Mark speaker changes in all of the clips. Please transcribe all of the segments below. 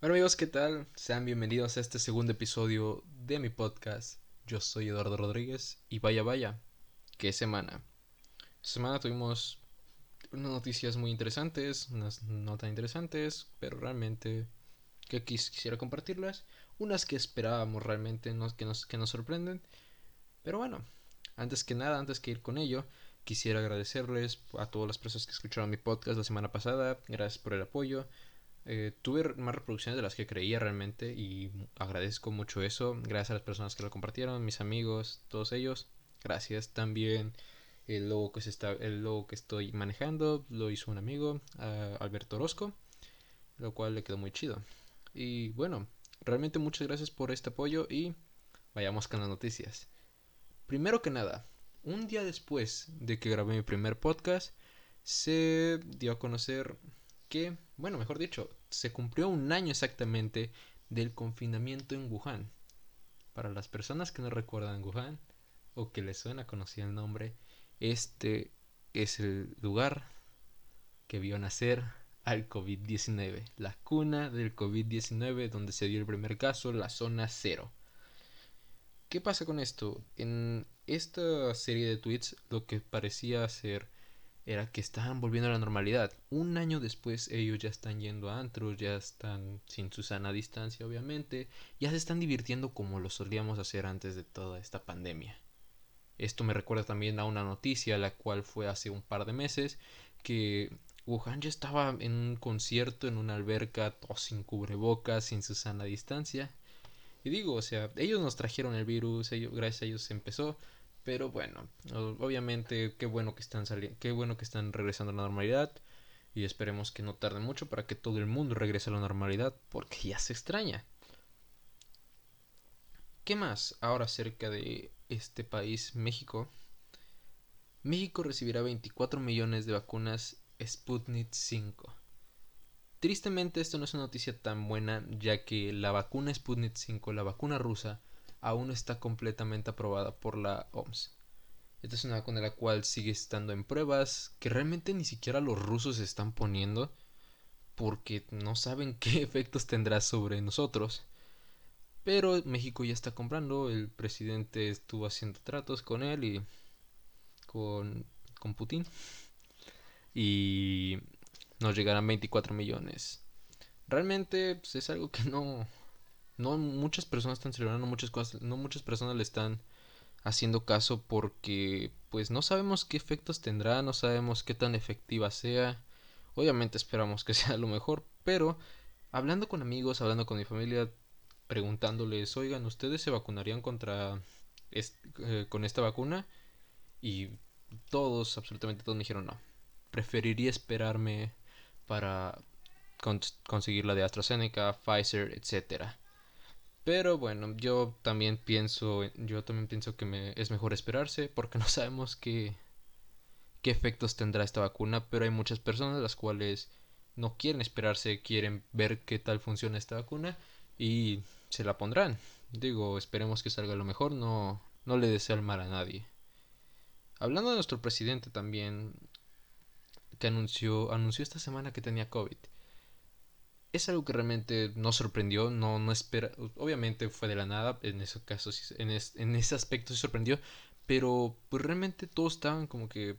Speaker 1: Bueno amigos, ¿qué tal? Sean bienvenidos a este segundo episodio de mi podcast. Yo soy Eduardo Rodríguez y vaya vaya, qué semana. Esta semana tuvimos unas noticias muy interesantes, unas no tan interesantes, pero realmente que quisiera compartirlas. Unas que esperábamos realmente, que, nos, que nos sorprenden. Pero bueno, antes que nada, antes que ir con ello, quisiera agradecerles a todas las personas que escucharon mi podcast la semana pasada. Gracias por el apoyo. Eh, tuve más reproducciones de las que creía realmente y agradezco mucho eso. Gracias a las personas que lo compartieron, mis amigos, todos ellos. Gracias también. El logo que, se está, el logo que estoy manejando lo hizo un amigo, Alberto Orozco, lo cual le quedó muy chido. Y bueno, realmente muchas gracias por este apoyo y vayamos con las noticias. Primero que nada, un día después de que grabé mi primer podcast, se dio a conocer que, bueno, mejor dicho, se cumplió un año exactamente del confinamiento en Wuhan. Para las personas que no recuerdan Wuhan o que les suena conocido el nombre, este es el lugar que vio nacer al COVID-19, la cuna del COVID-19 donde se dio el primer caso, la zona cero. ¿Qué pasa con esto? En esta serie de tweets lo que parecía ser era que estaban volviendo a la normalidad. Un año después ellos ya están yendo a antros, ya están sin su sana distancia obviamente, ya se están divirtiendo como lo solíamos hacer antes de toda esta pandemia. Esto me recuerda también a una noticia, la cual fue hace un par de meses, que Wuhan ya estaba en un concierto en una alberca, todo sin cubrebocas, sin su sana distancia. Y digo, o sea, ellos nos trajeron el virus, ellos, gracias a ellos empezó, pero bueno, obviamente qué bueno que están saliendo, qué bueno que están regresando a la normalidad y esperemos que no tarde mucho para que todo el mundo regrese a la normalidad porque ya se extraña. ¿Qué más ahora acerca de este país, México? México recibirá 24 millones de vacunas Sputnik 5. Tristemente esto no es una noticia tan buena ya que la vacuna Sputnik 5, la vacuna rusa, aún no está completamente aprobada por la OMS. Esta es una vacuna la cual sigue estando en pruebas que realmente ni siquiera los rusos están poniendo porque no saben qué efectos tendrá sobre nosotros. Pero México ya está comprando, el presidente estuvo haciendo tratos con él y con, con Putin. Y nos llegarán 24 millones. Realmente pues, es algo que no, no muchas personas están celebrando muchas cosas, no muchas personas le están haciendo caso porque pues no sabemos qué efectos tendrá, no sabemos qué tan efectiva sea. Obviamente esperamos que sea lo mejor, pero hablando con amigos, hablando con mi familia, preguntándoles, oigan, ¿ustedes se vacunarían contra eh, con esta vacuna? Y todos, absolutamente todos me dijeron no. Preferiría esperarme para conseguir la de AstraZeneca, Pfizer, etcétera. Pero bueno, yo también pienso, yo también pienso que me, es mejor esperarse porque no sabemos qué, qué efectos tendrá esta vacuna, pero hay muchas personas las cuales no quieren esperarse, quieren ver qué tal funciona esta vacuna y se la pondrán. Digo, esperemos que salga lo mejor, no, no le deseo el mal a nadie. Hablando de nuestro presidente también, que anunció, anunció esta semana que tenía COVID es algo que realmente no sorprendió, no, no espera, obviamente fue de la nada, en ese caso, en, en ese aspecto se sorprendió, pero pues realmente todos estaban como que,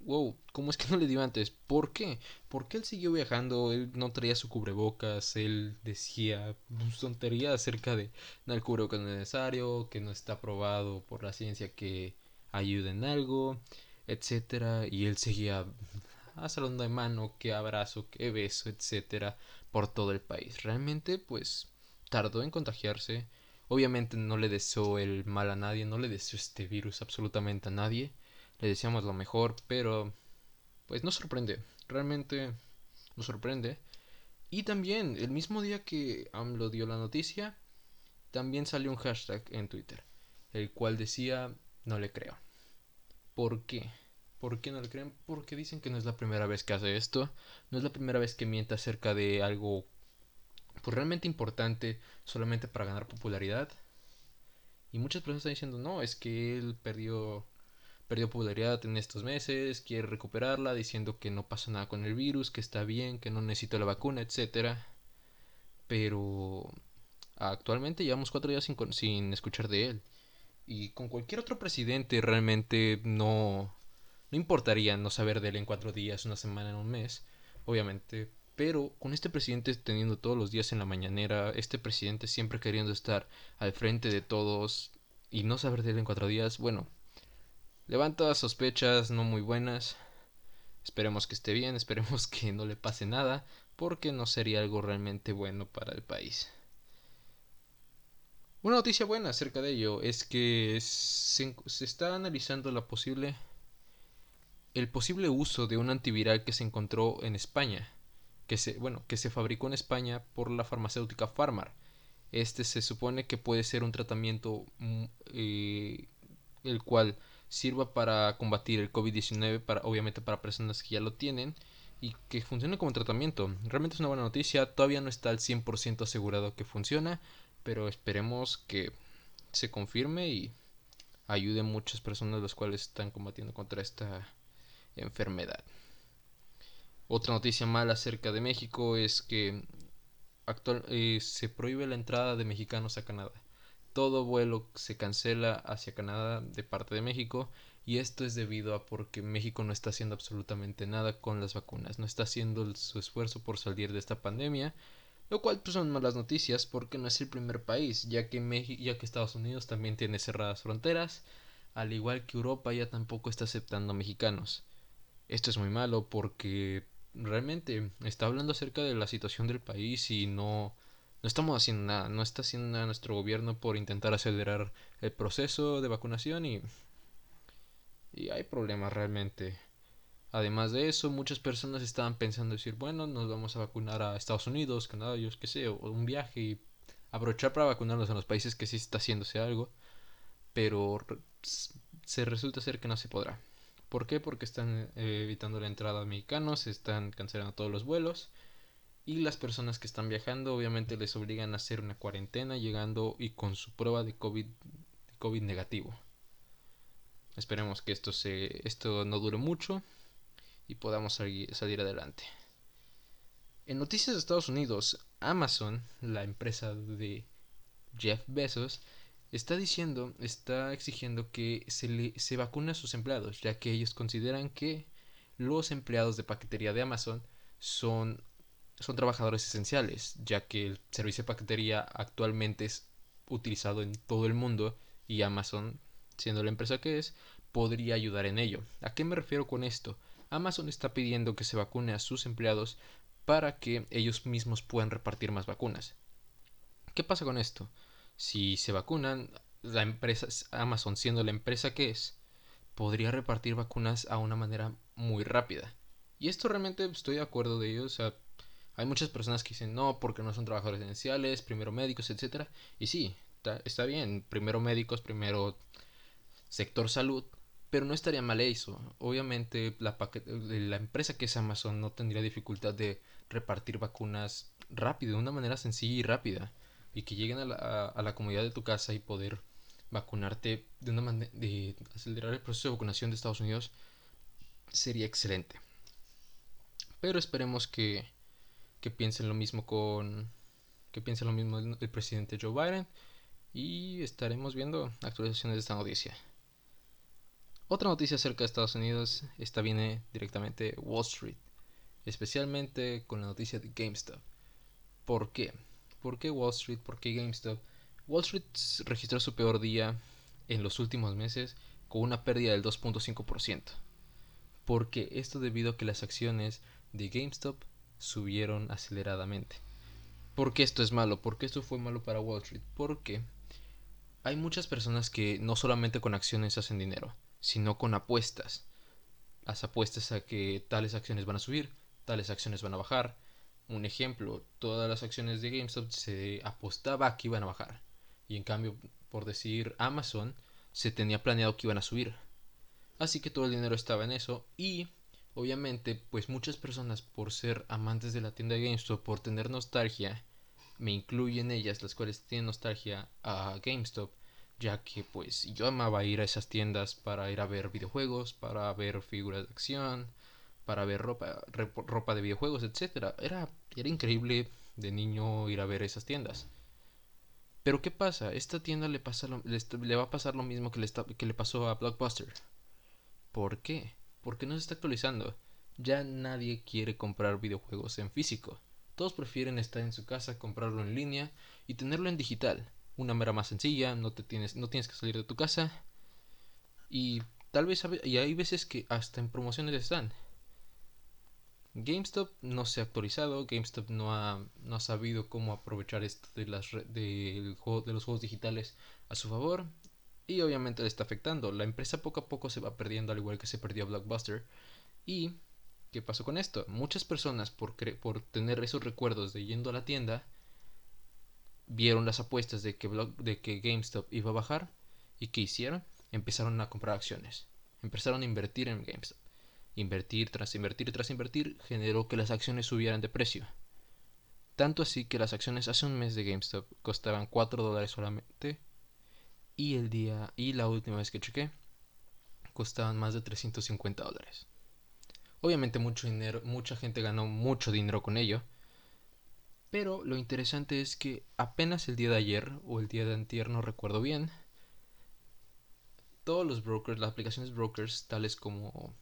Speaker 1: wow, ¿cómo es que no le dio antes? ¿Por qué? Porque él siguió viajando, él no traía su cubrebocas, él decía tonterías acerca de no, el cubrebocas no es necesario, que no está aprobado por la ciencia que ayuda en algo, etcétera, y él seguía a salón de mano, qué abrazo, qué beso, etcétera, por todo el país. Realmente, pues, tardó en contagiarse. Obviamente no le deseo el mal a nadie, no le deseo este virus absolutamente a nadie. Le deseamos lo mejor, pero pues nos sorprende. Realmente nos sorprende. Y también, el mismo día que AMLO dio la noticia, también salió un hashtag en Twitter, el cual decía no le creo. ¿Por qué? ¿Por qué no le creen? Porque dicen que no es la primera vez que hace esto, no es la primera vez que miente acerca de algo pues realmente importante solamente para ganar popularidad. Y muchas personas están diciendo, no, es que él perdió, perdió popularidad en estos meses, quiere recuperarla, diciendo que no pasa nada con el virus, que está bien, que no necesita la vacuna, etcétera. pero actualmente llevamos cuatro días sin, sin escuchar de él. Y con cualquier otro presidente realmente no, no importaría no saber de él en cuatro días, una semana, en un mes, obviamente. Pero con este presidente teniendo todos los días en la mañanera, este presidente siempre queriendo estar al frente de todos y no saber de él en cuatro días, bueno, levanta sospechas no muy buenas. Esperemos que esté bien, esperemos que no le pase nada, porque no sería algo realmente bueno para el país. Una noticia buena acerca de ello es que se, está analizando la posible el posible uso de un antiviral que se encontró en España, que se bueno, que se fabricó en España por la farmacéutica Pharmar. Este se supone que puede ser un tratamiento mm, eh, el cual sirva para combatir el COVID-19 para obviamente para personas que ya lo tienen y que funcione como tratamiento. Realmente es una buena noticia, todavía no está al 100% asegurado que funciona, pero esperemos que se confirme y ayude a muchas personas las cuales están combatiendo contra esta enfermedad. Otra noticia mala acerca de México es que actual, eh, se prohíbe la entrada de mexicanos a Canadá. Todo vuelo se cancela hacia Canadá de parte de México y esto es debido a porque México no está haciendo absolutamente nada con las vacunas, no está haciendo su esfuerzo por salir de esta pandemia lo cual pues, son malas noticias porque no es el primer país, ya que, ya que Estados Unidos también tiene cerradas fronteras, al igual que Europa ya tampoco está aceptando mexicanos. Esto es muy malo porque realmente está hablando acerca de la situación del país y no, no estamos haciendo nada, no está haciendo nada nuestro gobierno por intentar acelerar el proceso de vacunación y, y hay problemas realmente. Además de eso, muchas personas estaban pensando decir, bueno, nos vamos a vacunar a Estados Unidos, Canadá, yo qué sé, o un viaje y aprovechar para vacunarnos en los países que sí está haciéndose algo, pero se resulta ser que no se podrá. ¿Por qué? Porque están eh, evitando la entrada de mexicanos, están cancelando todos los vuelos y las personas que están viajando obviamente les obligan a hacer una cuarentena llegando y con su prueba de COVID, COVID negativo. Esperemos que esto, se, esto no dure mucho y podamos salir, adelante. En noticias de Estados Unidos, Amazon, la empresa de Jeff Bezos, está diciendo, está exigiendo que se, le, se vacune a sus empleados, ya que ellos consideran que los empleados de paquetería de Amazon son, son trabajadores esenciales, ya que el servicio de paquetería actualmente es utilizado en todo el mundo y Amazon, siendo la empresa que es, podría ayudar en ello. ¿A qué me refiero con esto? Amazon está pidiendo que se vacune a sus empleados para que ellos mismos puedan repartir más vacunas. ¿Qué pasa con esto? Si se vacunan, la empresa Amazon siendo la empresa que es, podría repartir vacunas a una manera muy rápida. Y esto realmente estoy de acuerdo de ello, o sea, hay muchas personas que dicen no porque no son trabajadores esenciales, primero médicos, etcétera. Y sí, está, bien, primero médicos, primero sector salud, pero no estaría mal eso. Obviamente la, la empresa que es Amazon no tendría dificultad de repartir vacunas rápido, de una manera sencilla y rápida. Y que lleguen a la, a la comunidad de tu casa y poder vacunarte de una manera de acelerar el proceso de vacunación de Estados Unidos sería excelente. Pero esperemos que, que piensen lo mismo con que piensen lo mismo el presidente Joe Biden y estaremos viendo actualizaciones de esta noticia. Otra noticia acerca de Estados Unidos, esta viene directamente de Wall Street, especialmente con la noticia de GameStop. ¿Por qué? ¿Por qué Wall Street? ¿Por qué GameStop? Wall Street registró su peor día en los últimos meses con una pérdida del 2.5%. ¿Por qué? Esto debido a que las acciones de GameStop subieron aceleradamente. ¿Por qué esto es malo? ¿Por qué esto fue malo para Wall Street? Porque hay muchas personas que no solamente con acciones hacen dinero, sino con apuestas. Las apuestas a que tales acciones van a subir, tales acciones van a bajar. Un ejemplo, todas las acciones de GameStop se apostaba que iban a bajar. Y en cambio, por decir Amazon, se tenía planeado que iban a subir. Así que todo el dinero estaba en eso y obviamente pues muchas personas por ser amantes de la tienda de GameStop, por tener nostalgia, me incluyen ellas, las cuales tienen nostalgia a GameStop, ya que pues yo amaba ir a esas tiendas para ir a ver videojuegos, para ver figuras de acción, para ver ropa, ropa de videojuegos, etcétera. Era, era increíble de niño ir a ver esas tiendas. Pero ¿qué pasa? Esta tienda le, pasa le, va a pasar lo mismo que le, que le pasó a Blockbuster. ¿Por qué? Porque no se está actualizando. Ya nadie quiere comprar videojuegos en físico. Todos prefieren estar en su casa, comprarlo en línea y tenerlo en digital. Una mera más sencilla, no, te tienes, no tienes que salir de tu casa. Y tal vez y hay veces que hasta en promociones están. GameStop no se ha actualizado, GameStop no ha, no ha sabido cómo aprovechar esto de, las, de, de los juegos digitales a su favor y obviamente le está afectando. La empresa poco a poco se va perdiendo al igual que se perdió Blockbuster. ¿Y qué pasó con esto? Muchas personas por, por tener esos recuerdos de yendo a la tienda vieron las apuestas de que, de que GameStop iba a bajar y ¿qué hicieron? Empezaron a comprar acciones. Empezaron a invertir en GameStop. Invertir tras invertir tras invertir generó que las acciones subieran de precio. Tanto así que las acciones hace un mes de GameStop costaban 4 dólares solamente y el día y la última vez que chequé costaban más de 350 dólares. Obviamente mucho dinero, mucha gente ganó mucho dinero con ello. Pero lo interesante es que apenas el día de ayer o el día de antier no recuerdo bien, todos los brokers, las aplicaciones brokers tales como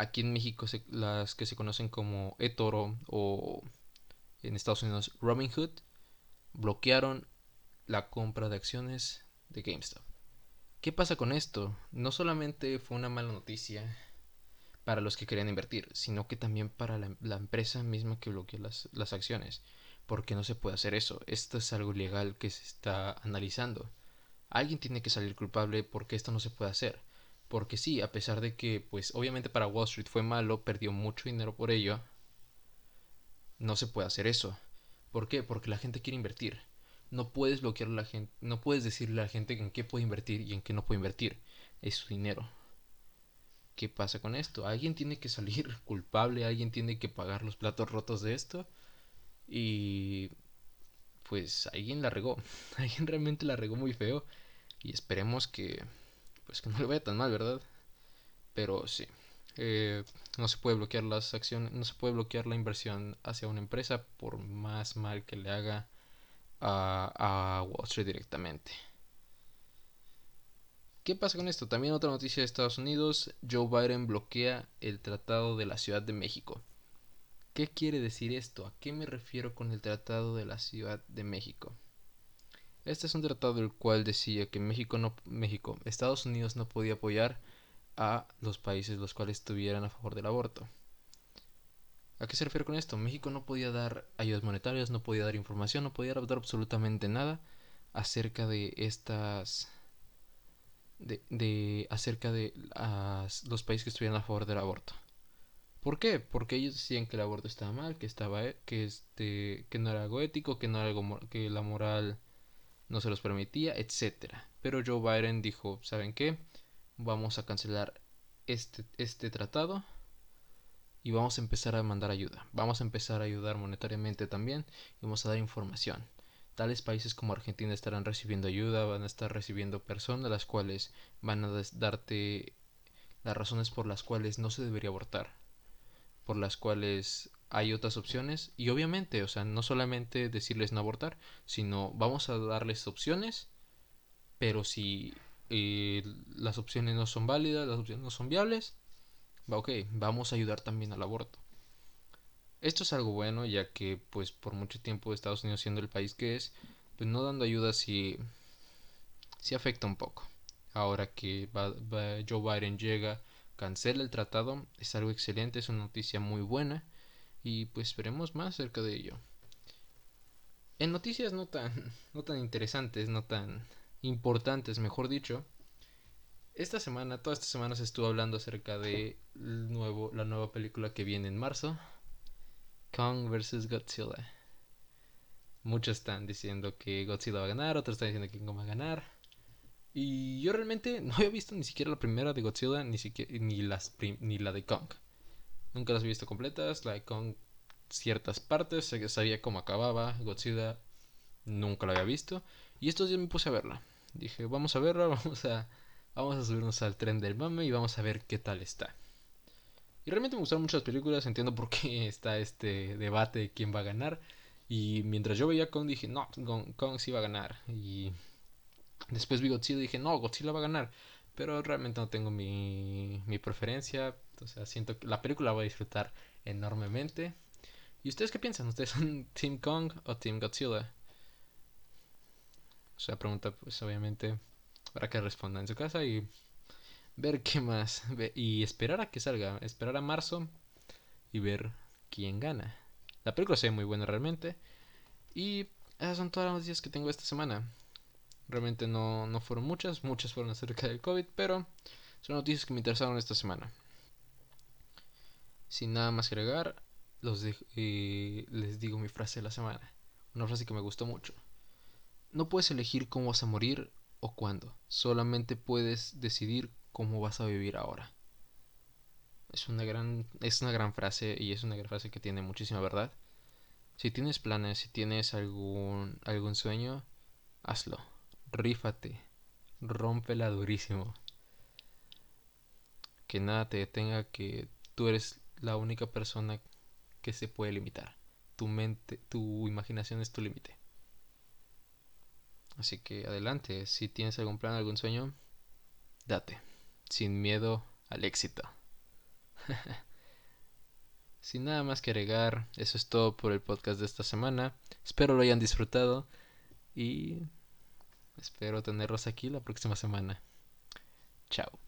Speaker 1: Aquí en México las que se conocen como eToro o en Estados Unidos Robinhood bloquearon la compra de acciones de GameStop. ¿Qué pasa con esto? No solamente fue una mala noticia para los que querían invertir, sino que también para la, empresa misma que bloqueó las, las acciones. Porque no se puede hacer eso. Esto es algo ilegal que se está analizando. Alguien tiene que salir culpable porque esto no se puede hacer. Porque sí, a pesar de que, pues obviamente para Wall Street fue malo, perdió mucho dinero por ello, no se puede hacer eso. ¿Por qué? Porque la gente quiere invertir. No puedes bloquear a la gente, no puedes decirle a la gente en qué puede invertir y en qué no puede invertir. Es su dinero. ¿Qué pasa con esto? Alguien tiene que salir culpable, alguien tiene que pagar los platos rotos de esto. Y pues alguien la regó. Alguien realmente la regó muy feo. Y esperemos que pues que no le vaya tan mal, ¿verdad? Pero sí, eh, no se puede bloquear las acciones, no se puede bloquear la inversión hacia una empresa por más mal que le haga a, a Wall Street directamente. ¿Qué pasa con esto? También otra noticia de Estados Unidos, Joe Biden bloquea el Tratado de la Ciudad de México. ¿Qué quiere decir esto? ¿A qué me refiero con el Tratado de la Ciudad de México? Este es un tratado del cual decía que México no México, Estados Unidos no podía apoyar a los países los cuales estuvieran a favor del aborto. ¿A qué se refiere con esto? México no podía dar ayudas monetarias, no podía dar información, no podía dar absolutamente nada acerca de estas de, de acerca de los países que estuvieran a favor del aborto. ¿Por qué? Porque ellos decían que el aborto estaba mal, que estaba que este que no era algo ético, que no era algo que la moral no se los permitía, etcétera. Pero Joe Biden dijo, ¿saben qué? Vamos a cancelar este, este tratado y vamos a empezar a mandar ayuda. Vamos a empezar a ayudar monetariamente también y vamos a dar información. Tales países como Argentina estarán recibiendo ayuda, van a estar recibiendo personas las cuales van a darte las razones por las cuales no se debería abortar, por las cuales hay otras opciones y obviamente, o sea, no solamente decirles no abortar, sino vamos a darles opciones, pero si eh, las opciones no son válidas, las opciones no son viables, ok, vamos a ayudar también al aborto. Esto es algo bueno, ya que pues por mucho tiempo Estados Unidos siendo el país que es, pues no dando ayuda sí, sí afecta un poco. Ahora que Joe Biden llega, cancela el tratado, es algo excelente, es una noticia muy buena y pues veremos más acerca de ello. En noticias no tan, no tan interesantes, no tan importantes, mejor dicho, esta semana, toda esta semana se estuvo hablando acerca de nuevo, la nueva película que viene en marzo, Kong vs. Godzilla. Muchos están diciendo que Godzilla va a ganar, otros están diciendo que Kong va a ganar. Y yo realmente no había visto ni siquiera la primera de Godzilla, ni, siquiera, ni, las ni la de Kong. Nunca las he visto completas, like con ciertas partes, sé que sabía cómo acababa, Godzilla nunca la había visto y estos días me puse a verla. Dije, vamos a verla, vamos a vamos a subirnos al tren del mame y vamos a ver qué tal está. Y realmente me gustaron muchas películas, entiendo por qué está este debate de quién va a ganar. Y mientras yo veía Kong dije, no, Kong, sí va a ganar. Y después vi Godzilla y dije, no, Godzilla va a ganar. Pero realmente no tengo mi, mi preferencia. O sea, siento que la película la voy a disfrutar enormemente. ¿Y ustedes qué piensan? ¿Ustedes son Team Kong o Team Godzilla? O sea, pregunta, pues obviamente, para que respondan en su casa y ver qué más. Y esperar a que salga. Esperar a marzo y ver quién gana. La película se ve muy buena realmente. Y esas son todas las noticias que tengo esta semana. Realmente no, no fueron muchas, muchas fueron acerca del COVID, pero son noticias que me interesaron esta semana. Sin nada más agregar, los eh, les digo mi frase de la semana. Una frase que me gustó mucho. No puedes elegir cómo vas a morir o cuándo. Solamente puedes decidir cómo vas a vivir ahora. Es una gran, es una gran frase y es una gran frase que tiene muchísima verdad. Si tienes planes, si tienes algún, algún sueño, hazlo. Rífate. Rómpela durísimo. Que nada te detenga, que tú eres la única persona que se puede limitar. Tu mente, tu imaginación es tu límite. Así que adelante, si tienes algún plan, algún sueño, date, sin miedo al éxito. Sin nada más que agregar, eso es todo por el podcast de esta semana. Espero lo hayan disfrutado y espero tenerlos aquí la próxima semana. Chao.